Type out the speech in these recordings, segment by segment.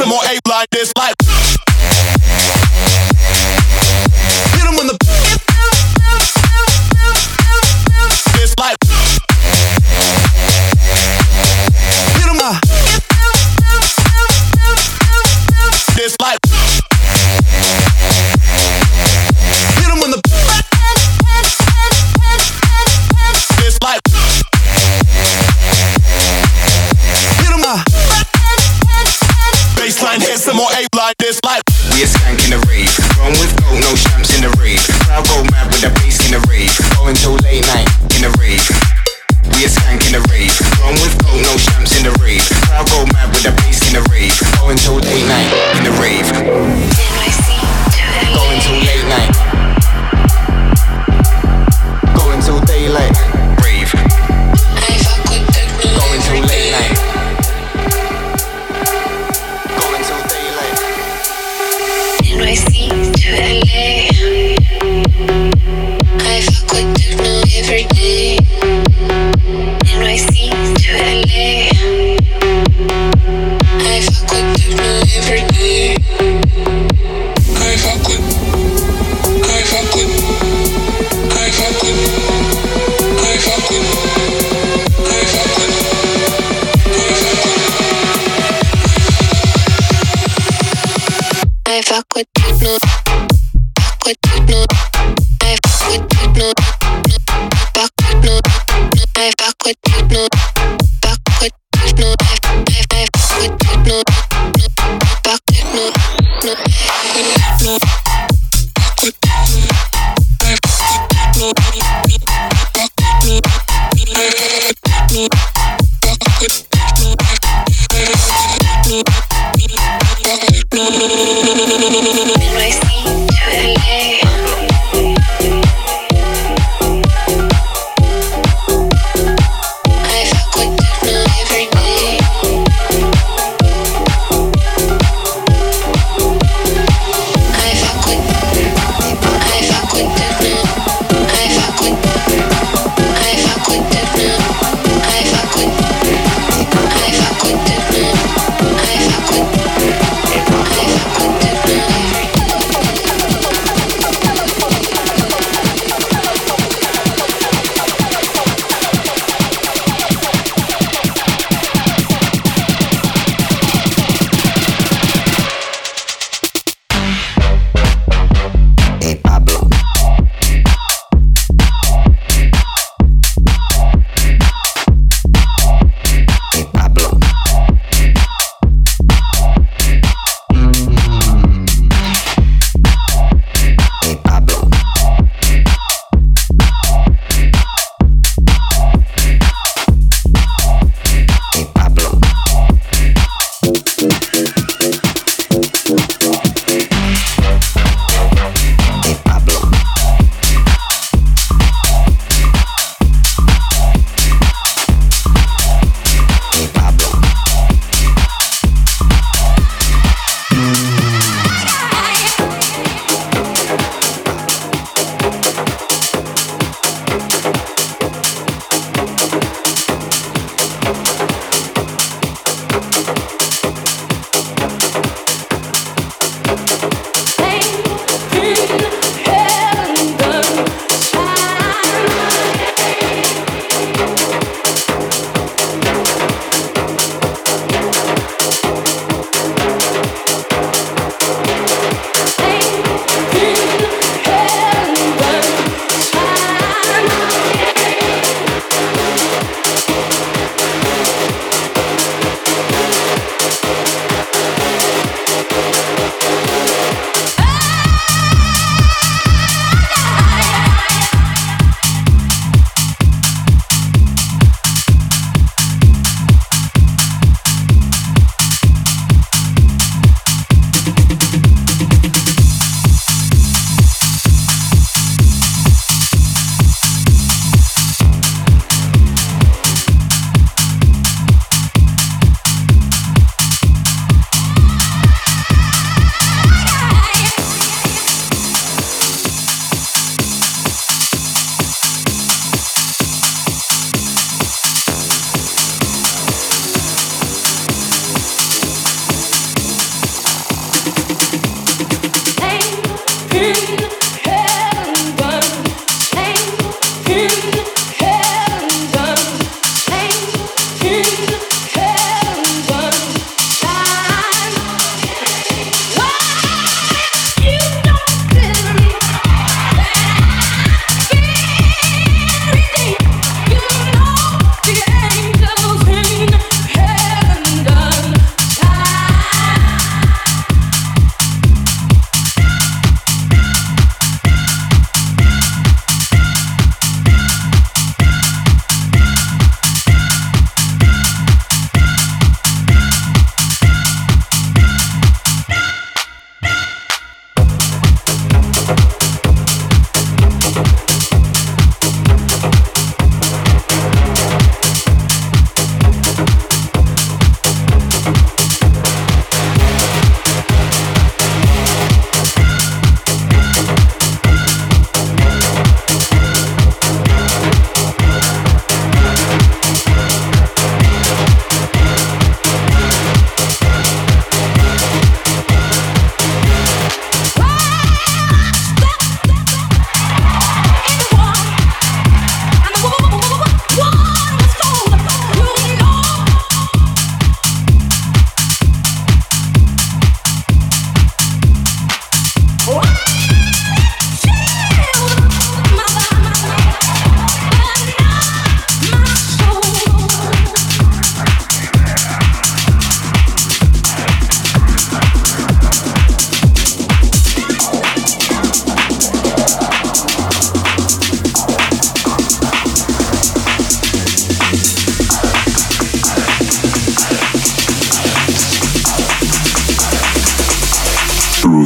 Some more ape like this, like.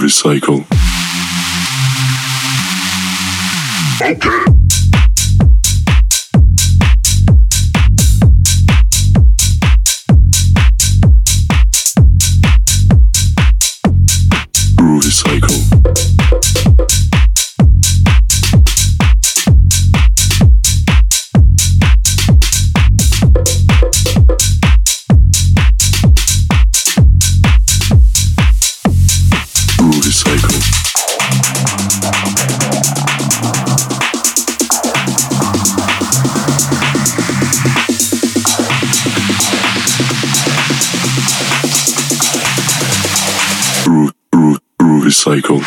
Groovy Cycle. Okay. Cycle.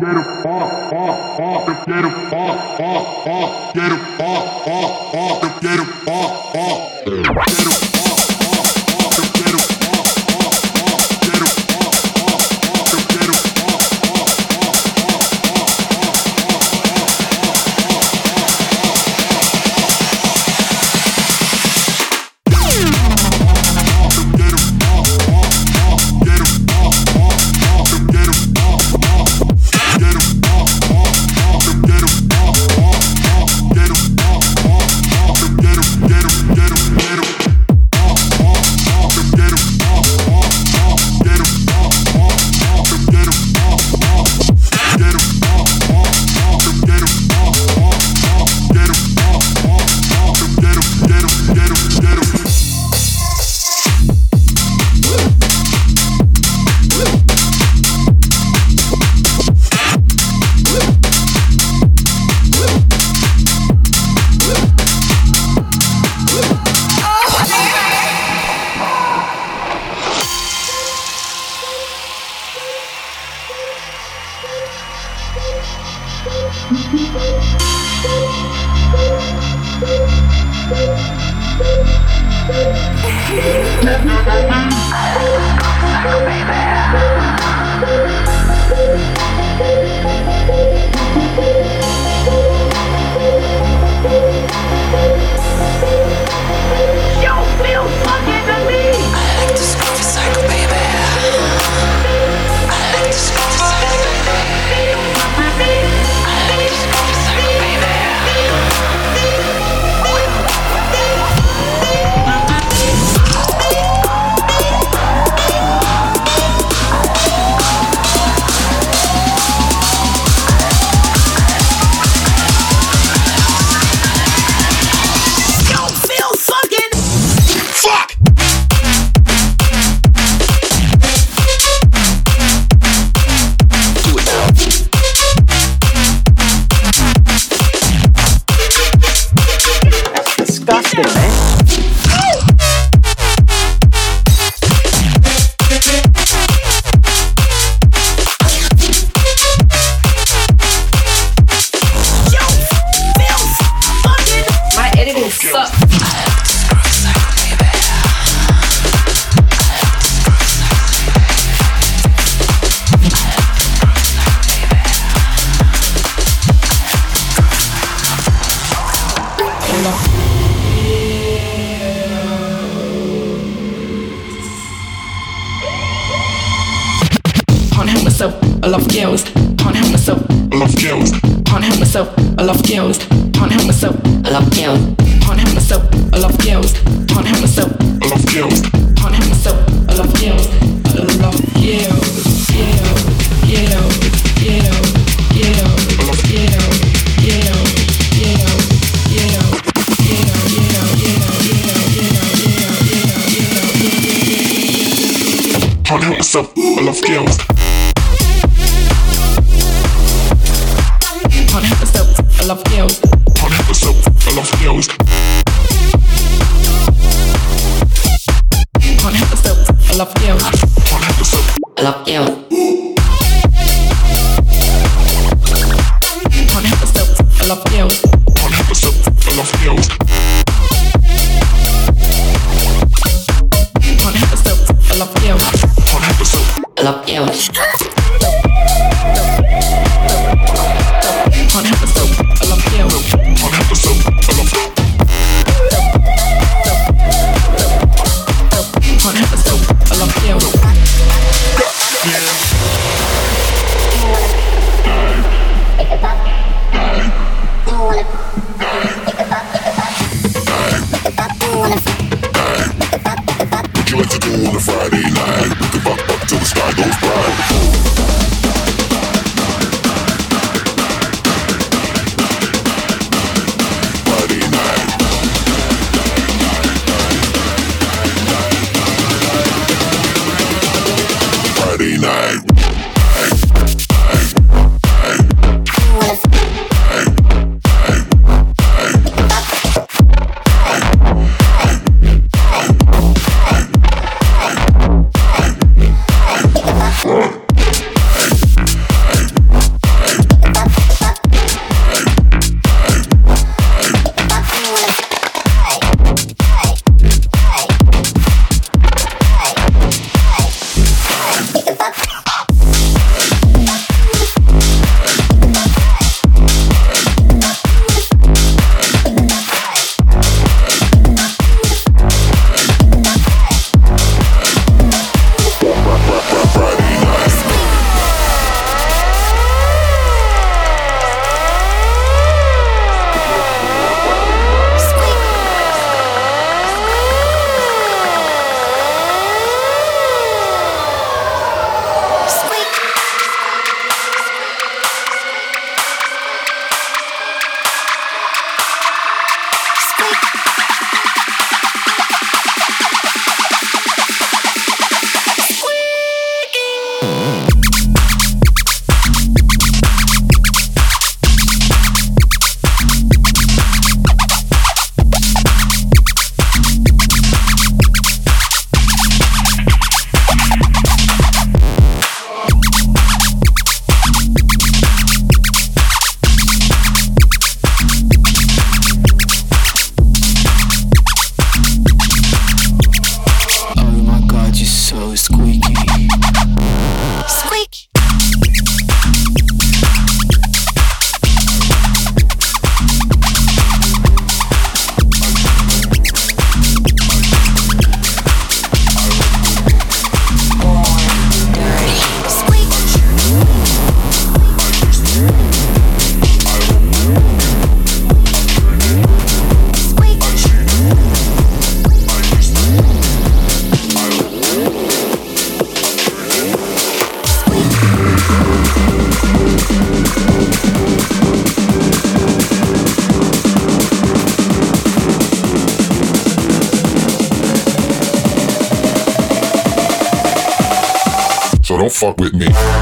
get him off, off, off, get him off, off, off, get him skills. Can't help myself, I love girls. Can't help myself, I love girls. Can't help myself, I love girls. Can't help myself, I love girls. Can't help myself, I love girls. Can't help myself, I love girls. Can't help myself, I love girls. I love girls. Girls, girls, girls, girls, girls, girls, girls, girls, girls, girls, girls, girls. Can't help myself, I love girls. Can't help myself, I love girls. Can't help myself. I'm. Can't help yourself, I love you. Can't help yourself, I love you. Can't help yourself, I love you. Can't help yourself, I love you. Can't help yourself, I love you. fuck with me.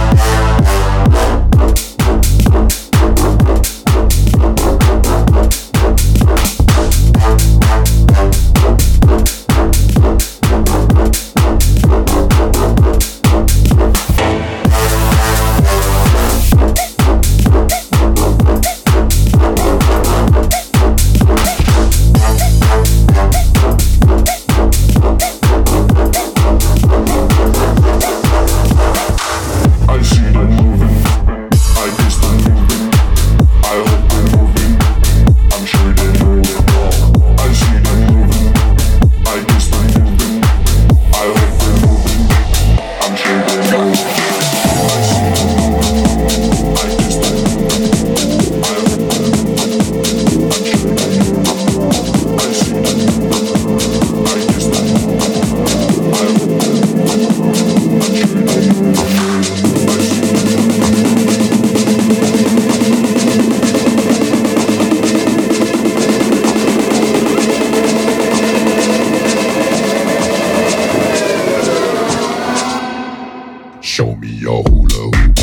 show me your hula hoop.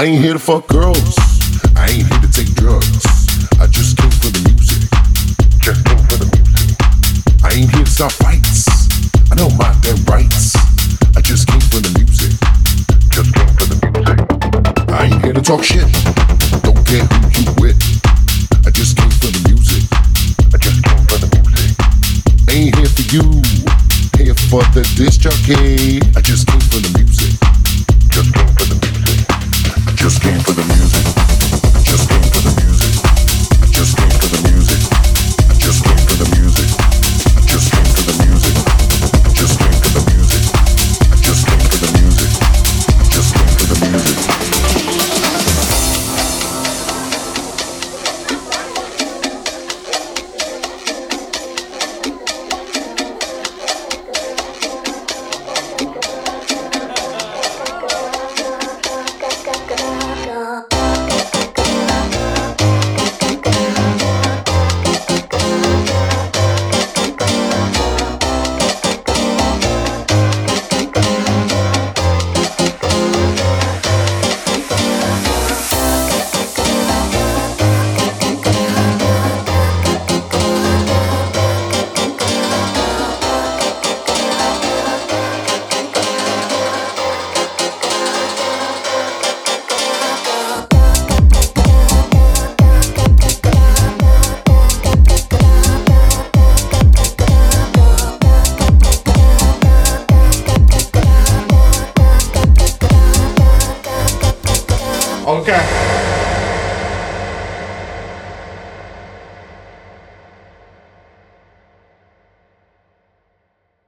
I ain't here to fuck girls. I ain't here to take drugs. I just came for the music. Just came for the music. I ain't here to start fights. I don't mind their rights. I just came for the music. Just came for the music. I ain't here to talk shit. Don't care who you with. I just came for the music. I just came for the music. Ain't here for you. Here for the disc jockey. I just came for the music. Just came for the music.